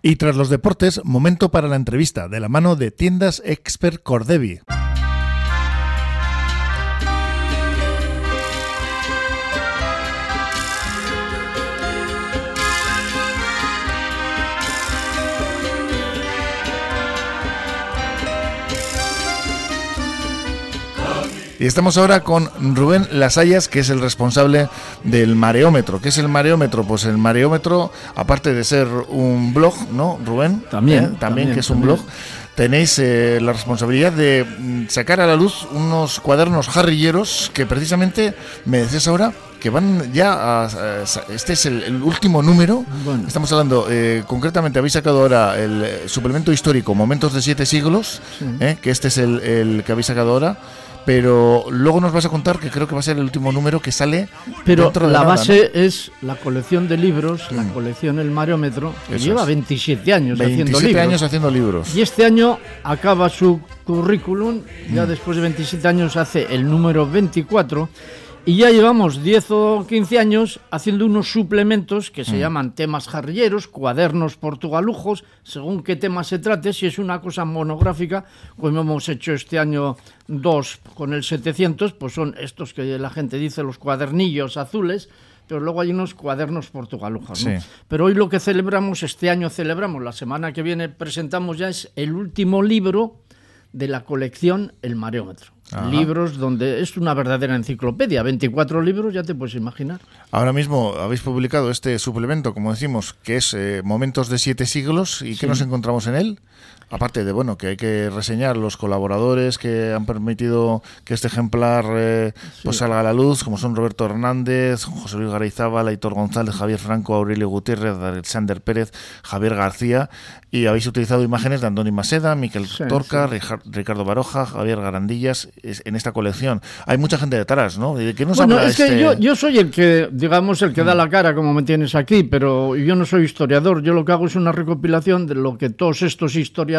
Y tras los deportes, momento para la entrevista de la mano de Tiendas Expert Cordevi. Y estamos ahora con Rubén Lasayas, que es el responsable del mareómetro. ¿Qué es el mareómetro? Pues el mareómetro, aparte de ser un blog, ¿no, Rubén? También. ¿Eh? también, que es un blog. Tenéis eh, la responsabilidad de mm, sacar a la luz unos cuadernos jarrilleros que precisamente me decías ahora que van ya a, este es el, último número. Estamos hablando, eh, concretamente habéis sacado ahora el suplemento histórico Momentos de Siete Siglos, que este es el, el que habéis sacado ahora pero luego nos vas a contar que creo que va a ser el último número que sale. Pero la base es la colección de libros, la mm. colección El Mariómetro, que lleva 27 años haciendo libros. años haciendo libros. Y este año acaba su currículum, ya mm. después de 27 años hace el número 24 y ya llevamos 10 o 15 años haciendo unos suplementos que se mm. llaman temas jarrilleros, cuadernos portugalujos, según qué tema se trate. Si es una cosa monográfica, como hemos hecho este año dos con el 700, pues son estos que la gente dice los cuadernillos azules, pero luego hay unos cuadernos portugalujos. Pero hoy lo que celebramos, este año celebramos, la semana que viene presentamos ya es el último libro de la colección El Mareómetro. Libros donde es una verdadera enciclopedia, 24 libros, ya te puedes imaginar. Ahora mismo habéis publicado este suplemento, como decimos, que es eh, Momentos de siete siglos, ¿y qué nos encontramos en él? Aparte de, bueno, que hay que reseñar los colaboradores que han permitido que este ejemplar eh, pues salga a la luz, como son Roberto Hernández, José Luis Garayzábal, Aitor González, Javier Franco, Aurelio Gutiérrez, Alexander Pérez, Javier García, y habéis utilizado imágenes de Andoni Maseda, Miquel Torca, Ricardo Baroja, Javier Garandillas, en esta colección. Hay mucha gente detrás, ¿no? ¿De qué nos bueno, es que este yo, yo, soy el que, digamos, el que da mm. la cara, como me tienes aquí, pero yo no soy historiador, yo lo que hago es una recopilación de lo que todos estos historiadores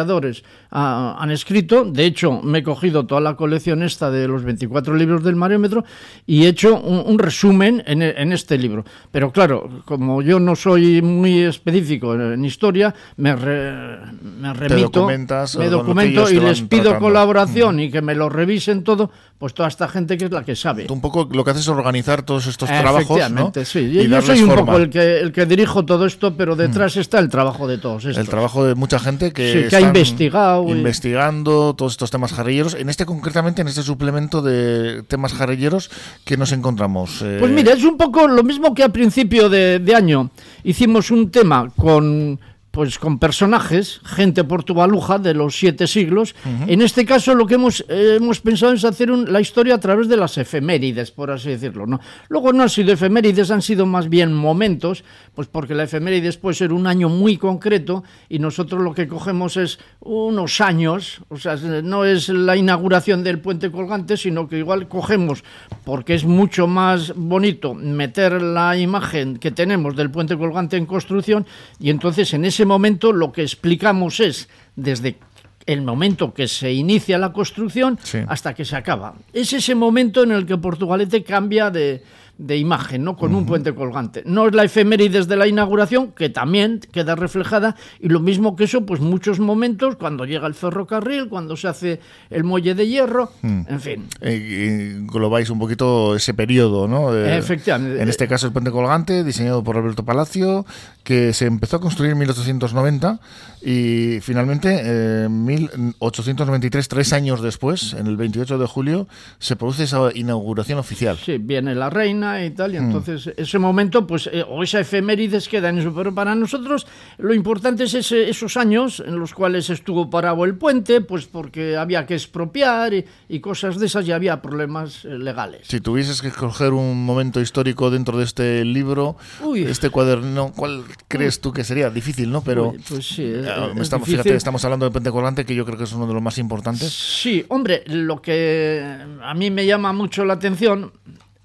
han escrito. De hecho, me he cogido toda la colección esta de los 24 libros del Mariómetro y he hecho un, resumen en, este libro. Pero claro, como yo no soy muy específico en, historia, me, me remito, me documento y les pido colaboración mm. y que me lo revisen todo, pues toda esta gente que es la que sabe. un poco lo que haces es organizar todos estos trabajos. Efectivamente, sí. yo soy un poco el que, el que dirijo todo esto, pero detrás mm. está el trabajo de todos estos. El trabajo de mucha gente que, que ha investigado. Investigando todos estos temas jarrilleros. En este, concretamente, en este suplemento de temas jarrilleros, ¿qué nos encontramos? Eh, pues mira, es un poco lo mismo que a principio de año. Hicimos un tema con pues con personajes, gente portugaluja de los siete siglos. En este caso lo que hemos, eh, hemos pensado es hacer la historia a través de las efemérides, por así decirlo. ¿no? Luego no han sido efemérides, han sido más bien momentos, pues porque la efemérides puede ser un año muy concreto y nosotros lo que cogemos es unos años, o sea, no es la inauguración del puente colgante, sino que igual cogemos, porque es mucho más bonito meter la imagen que tenemos del puente colgante en construcción y entonces en ese momento lo que explicamos es desde el momento que se inicia la construcción hasta que se acaba. Es ese momento en el que Portugalete cambia de, de imagen, ¿no? Con un puente colgante. No es la efemérides de la inauguración, que también queda reflejada, y lo mismo que eso, pues muchos momentos, cuando llega el ferrocarril, cuando se hace el muelle de hierro, mm. en fin. Eh, globáis un poquito ese periodo, ¿no? Efectivamente. En este caso el puente colgante, diseñado por Alberto Palacio, que se empezó a construir en 1890 y finalmente en 1893, tres años después, en el 28 de julio, se produce esa inauguración oficial. Sí, viene la reina, y tal, y mm. entonces ese momento, pues, eh, o esa efemérides queda en eso, pero para nosotros lo importante es esos años en los cuales estuvo parado el puente, pues porque había que expropiar y, cosas de esas y había problemas eh, legales. Si tuvieses que escoger un momento histórico dentro de este libro, este cuaderno, ¿cuál crees tú que sería? Difícil, ¿no? Pero pues sí, estamos, fíjate, estamos hablando de Puente Colgante, que yo creo que es uno de los más importantes. Sí, hombre, lo que a mí me llama mucho la atención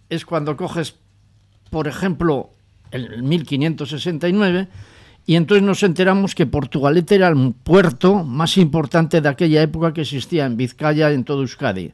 es cuando coges, por ejemplo, el 1569, y entonces nos enteramos que Portugalete era el puerto más importante de aquella época que existía en Vizcaya, en todo Euskadi.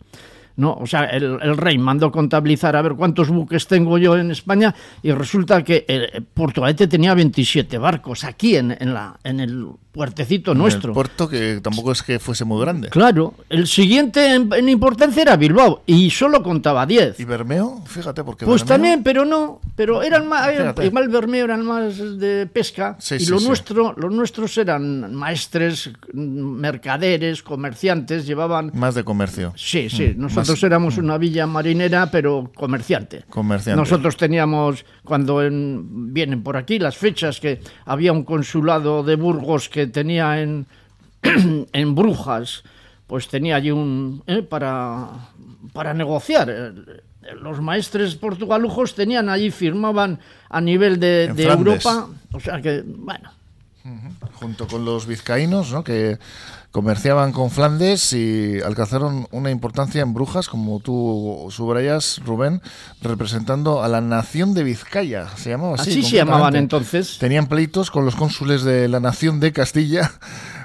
¿no? O sea, el, rey mandó contabilizar a ver cuántos buques tengo yo en España y resulta que eh, Portugalete tenía 27 barcos aquí en, en, la, en el puertecito nuestro. El puerto que tampoco es que fuese muy grande. Claro, el siguiente en, importancia era Bilbao y solo contaba 10. ¿Y Bermeo? Fíjate, porque. Pues también, pero no, pero eran más, igual Bermeo eran más de pesca y lo nuestro, los nuestros eran maestres, mercaderes, comerciantes, llevaban. Más de comercio. Sí, sí, mm, nosotros éramos mm. una villa marinera, pero comerciante. Comerciante. Nosotros teníamos, cuando vienen por aquí las fechas, que había un consulado de Burgos que tenía en, en Brujas, pues tenía allí un... Eh, para, para negociar. Eh, los maestres portugalujos tenían allí, firmaban a nivel de, Europa. O sea que, bueno. Junto con los vizcaínos, ¿no? que comerciaban con Flandes y alcanzaron una importancia en Brujas, como tú subrayas, Rubén, representando a la nación de Vizcaya. Se llamaba así. Así se llamaban entonces. Tenían pleitos con los cónsules de la nación de Castilla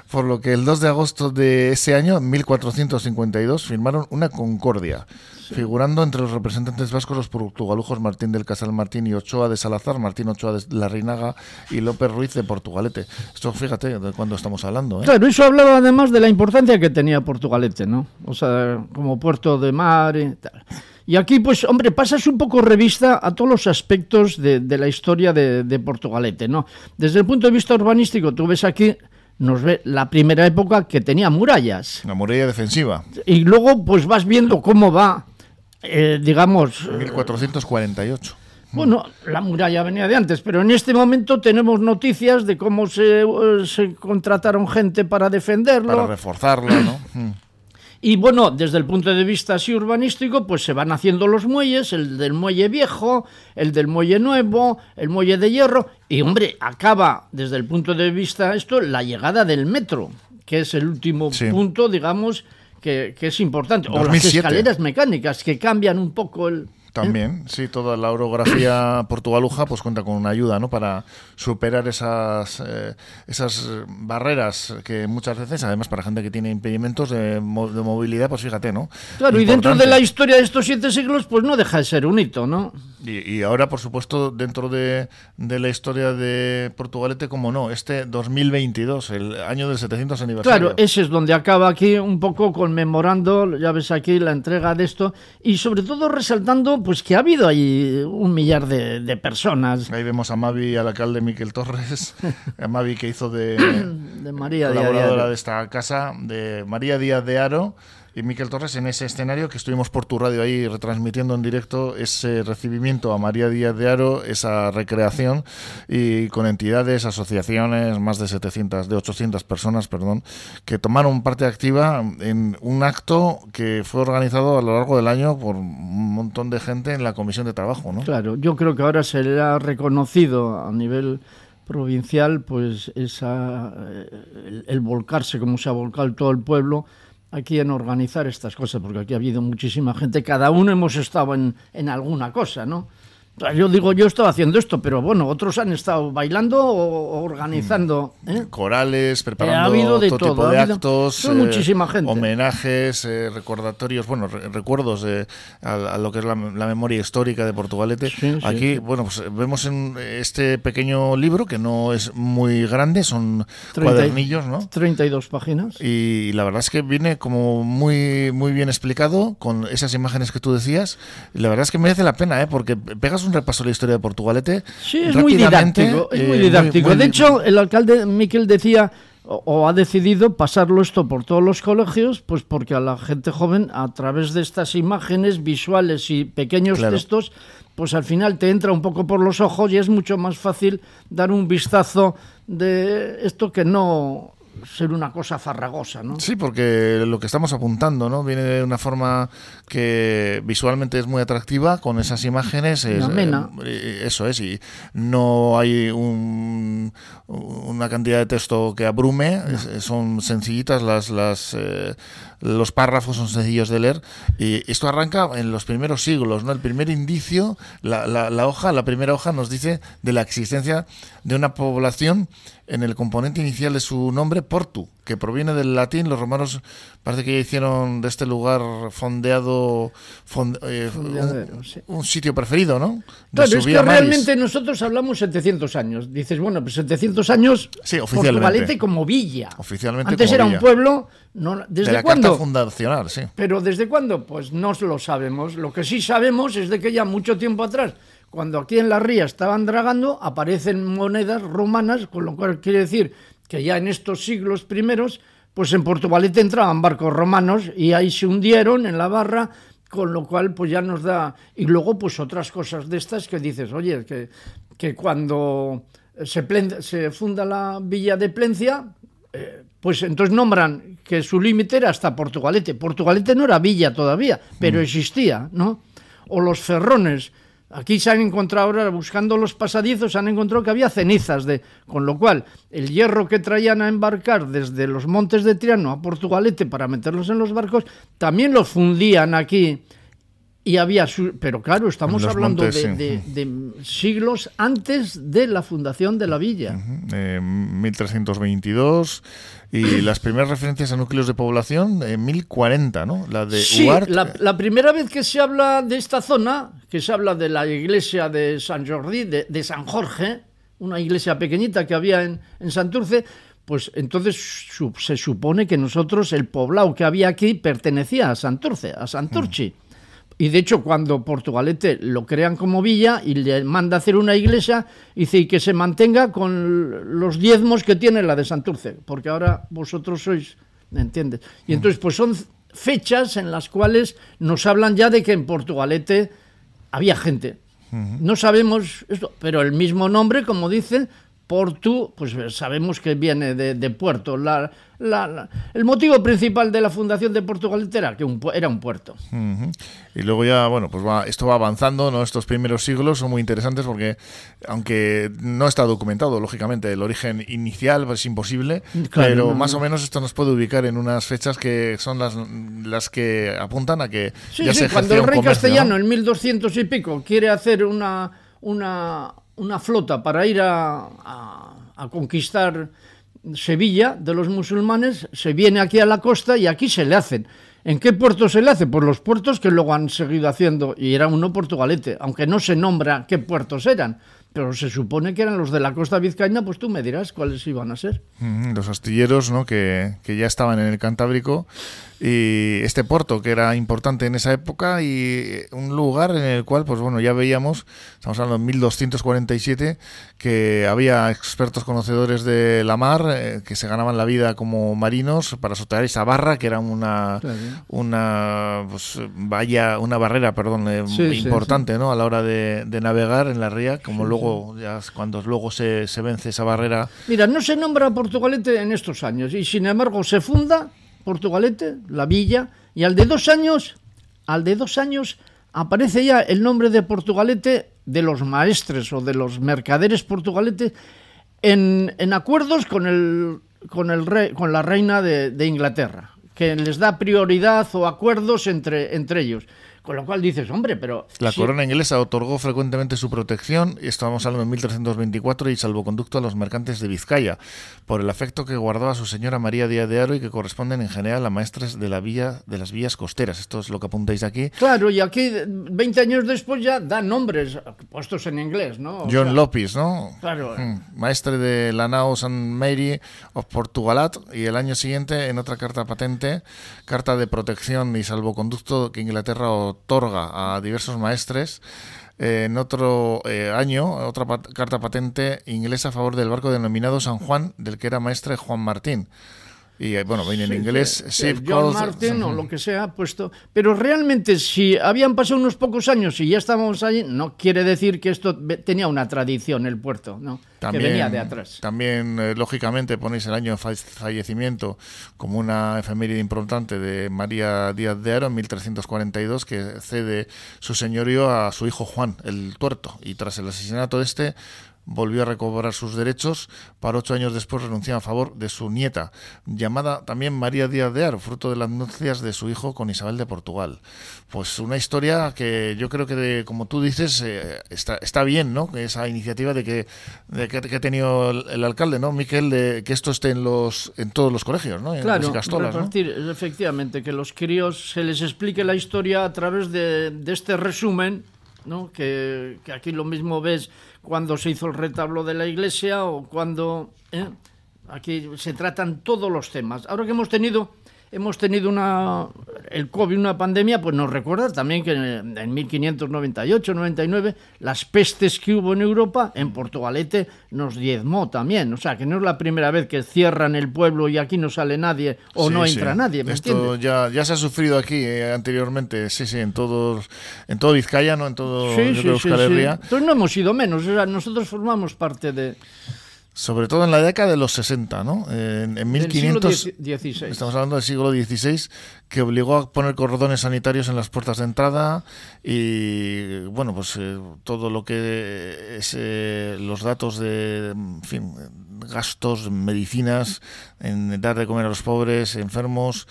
por lo que el 2 de agosto de ese año, 1452, firmaron una concordia, figurando entre los representantes vascos los portugalujos Martín del Casal Martín y Ochoa de Salazar, Martín Ochoa de la Reinaga y López Ruiz de Portugalete. Esto fíjate de cuándo estamos hablando. ¿eh? Claro, eso hablaba además de la importancia que tenía Portugalete, ¿no? O sea, como puerto de mar y tal. Y aquí, pues, hombre, pasas un poco revista a todos los aspectos de, la historia de, de, Portugalete, ¿no? Desde el punto de vista urbanístico, tú ves aquí nos ve la primera época que tenía murallas. La muralla defensiva. Y luego pues vas viendo cómo va, eh, digamos... 1448. Bueno, la muralla venía de antes, pero en este momento tenemos noticias de cómo se, eh, se contrataron gente para defenderlo. Para reforzarlo, ¿no? Y bueno, desde el punto de vista así urbanístico, pues se van haciendo los muelles, el del muelle viejo, el del muelle nuevo, el muelle de hierro, y hombre, acaba desde el punto de vista esto la llegada del metro, que es el último punto, digamos, que, que, es importante. O las escaleras mecánicas, que cambian un poco el, también, sí, toda la orografía portugaluja pues cuenta con una ayuda, ¿no? Para superar esas, eh, esas barreras que muchas veces, además para gente que tiene impedimentos de, movilidad, pues fíjate, ¿no? Claro, y dentro de la historia de estos siete siglos, pues no deja de ser un hito, ¿no? Y, ahora, por supuesto, dentro de, de, la historia de Portugalete, como no, este 2022, el año del 700 aniversario. Claro, ese es donde acaba aquí un poco conmemorando, ya ves aquí la entrega de esto, y sobre todo resaltando pues que ha habido ahí un millar de, personas. Ahí vemos a Mavi, al alcalde Miquel Torres, a Mavi que hizo de, de María colaboradora de, de esta casa, de María Díaz de Aro y Miquel Torres en ese escenario que estuvimos por tu radio ahí retransmitiendo en directo ese recibimiento a María Díaz de Aro, esa recreación y con entidades, asociaciones, más de 700, de 800 personas, perdón, que tomaron parte activa en un acto que fue organizado a lo largo del año por un montón de gente en la Comisión de Trabajo, ¿no? Claro, yo creo que ahora se le ha reconocido a nivel provincial pues esa el, el volcarse como se ha volcado todo el pueblo aquí en organizar estas cosas, porque aquí ha habido muchísima gente, cada uno hemos estado en, en alguna cosa, ¿no? Yo digo, yo estaba haciendo esto, pero bueno, otros han estado bailando o organizando. Mm. ¿eh? Corales, preparando ha habido de todo, tipo de actos, eh, muchísima gente. homenajes, eh, recordatorios, bueno, recuerdos a, lo que es la, memoria histórica de Portugalete. Aquí, bueno, pues vemos en este pequeño libro, que no es muy grande, son cuadernillos, ¿no? 32 páginas. Y la verdad es que viene como muy, muy bien explicado, con esas imágenes que tú decías. Y la verdad es que merece la pena, ¿eh? porque pegas un repaso a la historia de Portugalete. Sí, es muy didáctico. Es muy eh, didáctico. de hecho, el alcalde Miquel decía o, ha decidido pasarlo esto por todos los colegios, pues porque a la gente joven, a través de estas imágenes visuales y pequeños textos, pues al final te entra un poco por los ojos y es mucho más fácil dar un vistazo de esto que no ser una cosa farragosa, ¿no? Sí, porque lo que estamos apuntando, ¿no? Viene de una forma que visualmente es muy atractiva, con esas imágenes. Es, eh, eso es, y no hay un, una cantidad de texto que abrume, son sencillitas las, las eh, los párrafos son sencillos de leer y esto arranca en los primeros siglos, ¿no? El primer indicio, la, la, hoja, la primera hoja nos dice de la existencia de una población en el componente inicial de su nombre portu, que proviene del latín. Los romanos parece que ya hicieron de este lugar fondeado eh, un, sitio preferido, ¿no? claro, es que realmente nosotros hablamos 700 años. Dices, bueno, pues 700 años sí, oficialmente. como villa. Oficialmente Antes era un pueblo... No, ¿Desde de la cuándo? Carta fundacional, sí. Pero ¿desde cuándo? Pues no lo sabemos. Lo que sí sabemos es de que ya mucho tiempo atrás cuando aquí en la ría estaban dragando, aparecen monedas romanas, con lo cual quiere decir que ya en estos siglos primeros, pues en Portugalete entraban barcos romanos y ahí se hundieron en la barra, con lo cual pues ya nos da... Y luego pues otras cosas de estas que dices, oye, que, que cuando se, se funda la villa de Plencia, eh, pues entonces nombran que su límite era hasta Portugalete. Portugalete no era villa todavía, pero mm. existía, ¿no? O los ferrones, Aquí se han encontrado ahora, buscando los pasadizos, han encontrado que había cenizas, de, con lo cual el hierro que traían a embarcar desde los montes de Triano a Portugalete para meterlos en los barcos, también los fundían aquí. Y había, pero claro, estamos hablando de, siglos antes de la fundación de la villa. 1322 y las primeras referencias a núcleos de población en 1040, ¿no? La de sí, la, primera vez que se habla de esta zona, que se habla de la iglesia de San Jordi, de, San Jorge, una iglesia pequeñita que había en, en Santurce, pues entonces se supone que nosotros, el poblado que había aquí, pertenecía a Santurce, a Santurchi. Y de hecho, cuando Portugalete lo crean como villa y le manda hacer una iglesia, dice y que se mantenga con los diezmos que tiene la de Santurce, porque ahora vosotros sois, ¿me entiendes? Y entonces, pues son fechas en las cuales nos hablan ya de que en Portugalete había gente. No sabemos esto, pero el mismo nombre, como dicen, Portu, pues sabemos que viene de, puerto. La, el motivo principal de la fundación de Portugal era que era un puerto. Y luego ya, bueno, pues va, esto va avanzando, ¿no? Estos primeros siglos son muy interesantes porque, aunque no está documentado, lógicamente, el origen inicial es imposible, pero más o menos esto nos puede ubicar en unas fechas que son las, las que apuntan a que ya se cuando el rey castellano en 1200 y pico quiere hacer una, una una flota para ir a, a, conquistar Sevilla de los musulmanes, se viene aquí a la costa y aquí se le hacen. ¿En qué puerto se le hace? Por los puertos que luego han seguido haciendo, y era uno Portugalete, aunque no se nombra qué puertos eran, pero se supone que eran los de la costa vizcaína, pues tú me dirás cuáles iban a ser. los astilleros, ¿no? Que, que ya estaban en el Cantábrico y este puerto que era importante en esa época y un lugar en el cual pues bueno ya veíamos estamos hablando de 1247 que había expertos conocedores de la mar eh, que se ganaban la vida como marinos para sostener esa barra que era una una pues, valla una barrera perdón eh, importante no a la hora de, navegar en la ría como luego ya cuando luego se, se vence esa barrera. Mira no se nombra Portugalete en estos años y sin embargo se funda Portugalete, la villa, y al de dos años, al de dos años aparece ya el nombre de Portugalete de los maestres o de los mercaderes Portugalete en, acuerdos con el, con el rey, con la reina de, de Inglaterra, que les da prioridad o acuerdos entre, entre ellos. Con lo cual dices, hombre, pero... La corona inglesa otorgó frecuentemente su protección, y estábamos hablando en 1324, y salvoconducto a los mercantes de Vizcaya, por el afecto que guardaba su señora María Díaz de Aro y que corresponden en general a maestres de la villa de las villas costeras. Esto es lo que apuntáis aquí. Claro, y aquí 20 años después ya dan nombres puestos en inglés, ¿no? John Lopis, ¿no? Claro. Hmm, maestre de la nao St. Mary of Portugalat, y el año siguiente, en otra carta patente, carta de protección y salvoconducto que Inglaterra otorga a diversos maestres. Eh, en otro eh, año, otra carta patente inglesa a favor del barco denominado San Juan, del que era maestre Juan Martín. Y eh, bueno, viene en inglés. John Martin o lo que sea puesto. Pero realmente, si habían pasado unos pocos años y ya estábamos allí, no quiere decir que esto tenía una tradición, el puerto, ¿no? También, que venía de atrás. También, eh, lógicamente, ponéis el año de fallecimiento como una efeméride importante de María Díaz de Aro en 1342, que cede su señorío a su hijo Juan, el tuerto. Y tras el asesinato de este, volvió a recobrar sus derechos para ocho años después renunciar a favor de su nieta, llamada también María Díaz de Ar, fruto de las nupcias de su hijo con Isabel de Portugal. Pues una historia que yo creo que, como tú dices, eh, está, está bien, ¿no? Esa iniciativa de que, de que, ha tenido el, alcalde, ¿no? Miquel, de que esto esté en, los, en todos los colegios, ¿no? En claro, repartir, efectivamente, que los críos se les explique la historia a través de, de este resumen ¿no? Que, aquí lo mismo ves cuando se hizo el retablo de la iglesia o cuando... ¿eh? Aquí se tratan todos los temas. Ahora que hemos tenido hemos tenido una, el COVID, una pandemia, pues nos recuerda también que en 1598, 99, las pestes que hubo en Europa, en Portugalete nos diezmó también. O sea, que no es la primera vez que cierran el pueblo y aquí no sale nadie o no entra nadie. Esto ya, ya se ha sufrido aquí eh, anteriormente, sí, sí, en, todos, en todo Vizcaya, ¿no? en todo sí, sí, Entonces no hemos sido menos, o sea, nosotros formamos parte de sobre todo en la década de los 60, ¿no? En, en 1500. Estamos hablando del siglo XVI, que obligó a poner cordones sanitarios en las puertas de entrada y, bueno, pues eh, todo lo que es eh, los datos de, en fin, gastos, medicinas, en dar de comer a los pobres, enfermos,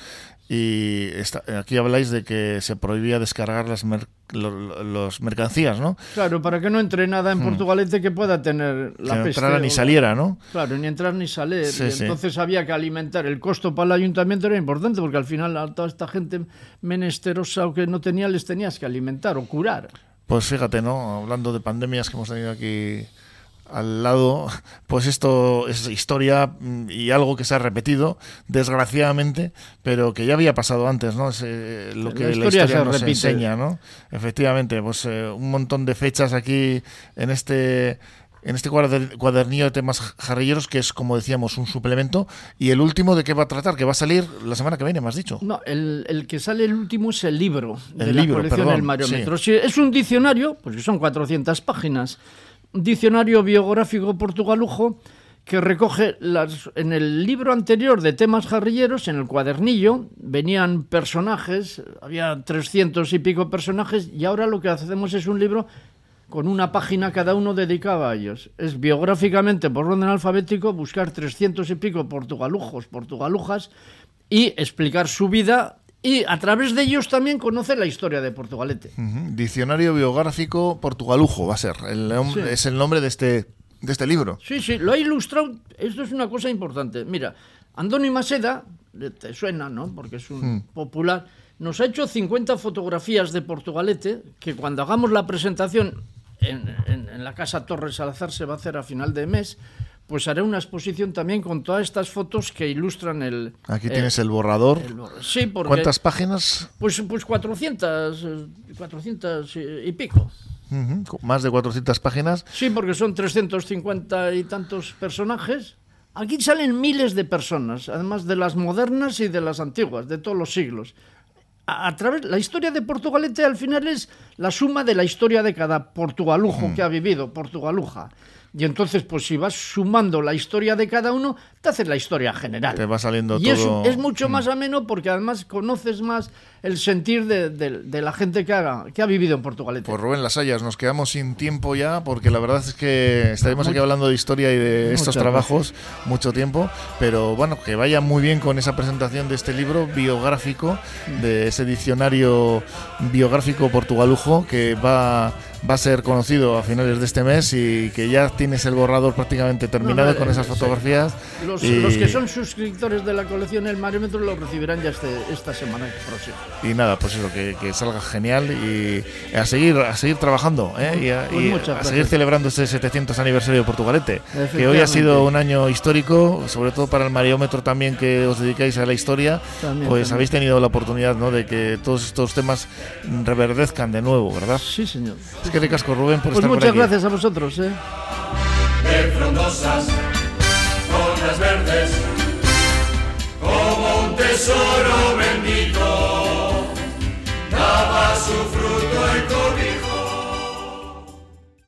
y aquí habláis de que se prohibía descargar las los, mercancías, ¿no? Claro, para que no entre nada en hmm. Portugalete que pueda tener la que no entrara ni saliera, ¿no? Claro, ni entrar ni salir. entonces había que alimentar. El costo para el ayuntamiento era importante porque al final a toda esta gente menesterosa o que no tenía les tenías que alimentar o curar. Pues fíjate, ¿no? Hablando de pandemias que hemos tenido aquí al lado, pues esto es historia mm, y algo que se ha repetido, desgraciadamente, pero que ya había pasado antes, ¿no? Es eh, lo que la historia, nos enseña, ¿no? Efectivamente, pues eh, un montón de fechas aquí en este en este cuadernillo de temas jarrilleros, que es, como decíamos, un suplemento. Y el último, ¿de qué va a tratar? Que va a salir la semana que viene, me has dicho. No, el, que sale el último es el libro de la colección El Mariómetro. Es un diccionario, pues son 400 páginas diccionario biográfico portugalujo que recoge las, en el libro anterior de temas jarrilleros, en el cuadernillo, venían personajes, había 300 y pico personajes, y ahora lo que hacemos es un libro con una página cada uno dedicada a ellos. Es biográficamente, por orden alfabético, buscar 300 y pico portugalujos, portugalujas, y explicar su vida y a través de ellos también conoce la historia de Portugalete. Diccionario biográfico portugalujo va a ser, es el nombre de este, de este libro. Sí, sí, lo ha ilustrado, esto es una cosa importante. Mira, Andoni Maseda, te suena, ¿no? Porque es un hmm. popular, nos ha hecho 50 fotografías de Portugalete, que cuando hagamos la presentación en, en la Casa Torres Salazar se va a hacer a final de mes, pues haré una exposición también con todas estas fotos que ilustran el... Aquí tienes el borrador. sí, porque... ¿Cuántas páginas? Pues, pues 400, 400 y pico. Más de 400 páginas. Sí, porque son 350 y tantos personajes. Aquí salen miles de personas, además de las modernas y de las antiguas, de todos los siglos. A, través la historia de Portugalete al final es la suma de la historia de cada portugalujo que ha vivido, portugaluja. Y entonces, pues si vas sumando la historia de cada uno, te haces la historia general. Te va saliendo y todo. Y es, mucho mm. más ameno porque además conoces más el sentir de, la gente que, haga, que ha vivido en Portugal. Pues Rubén Lasallas, nos quedamos sin tiempo ya porque la verdad es que estaremos aquí hablando de historia y de estos trabajos mucho tiempo. Pero bueno, que vaya muy bien con esa presentación de este libro biográfico, de ese diccionario biográfico portugalujo que va va a ser conocido a finales de este mes y que ya tienes el borrador prácticamente terminado con esas fotografías. Los, que son suscriptores de la colección El Mariómetro lo recibirán ya este, esta semana próxima. Y nada, pues eso, que, salga genial y a seguir, a seguir trabajando ¿eh? y, a, seguir celebrando este 700 aniversario de Portugalete, que hoy ha sido un año histórico, sobre todo para el Mariómetro también que os dedicáis a la historia, pues habéis tenido la oportunidad ¿no? de que todos estos temas reverdezcan de nuevo, ¿verdad? Sí, señor. Es que ricasco, Rubén, por pues estar muchas gracias a vosotros. ¿eh? De frondosas, las verdes, como un tesoro bendito, daba su fruto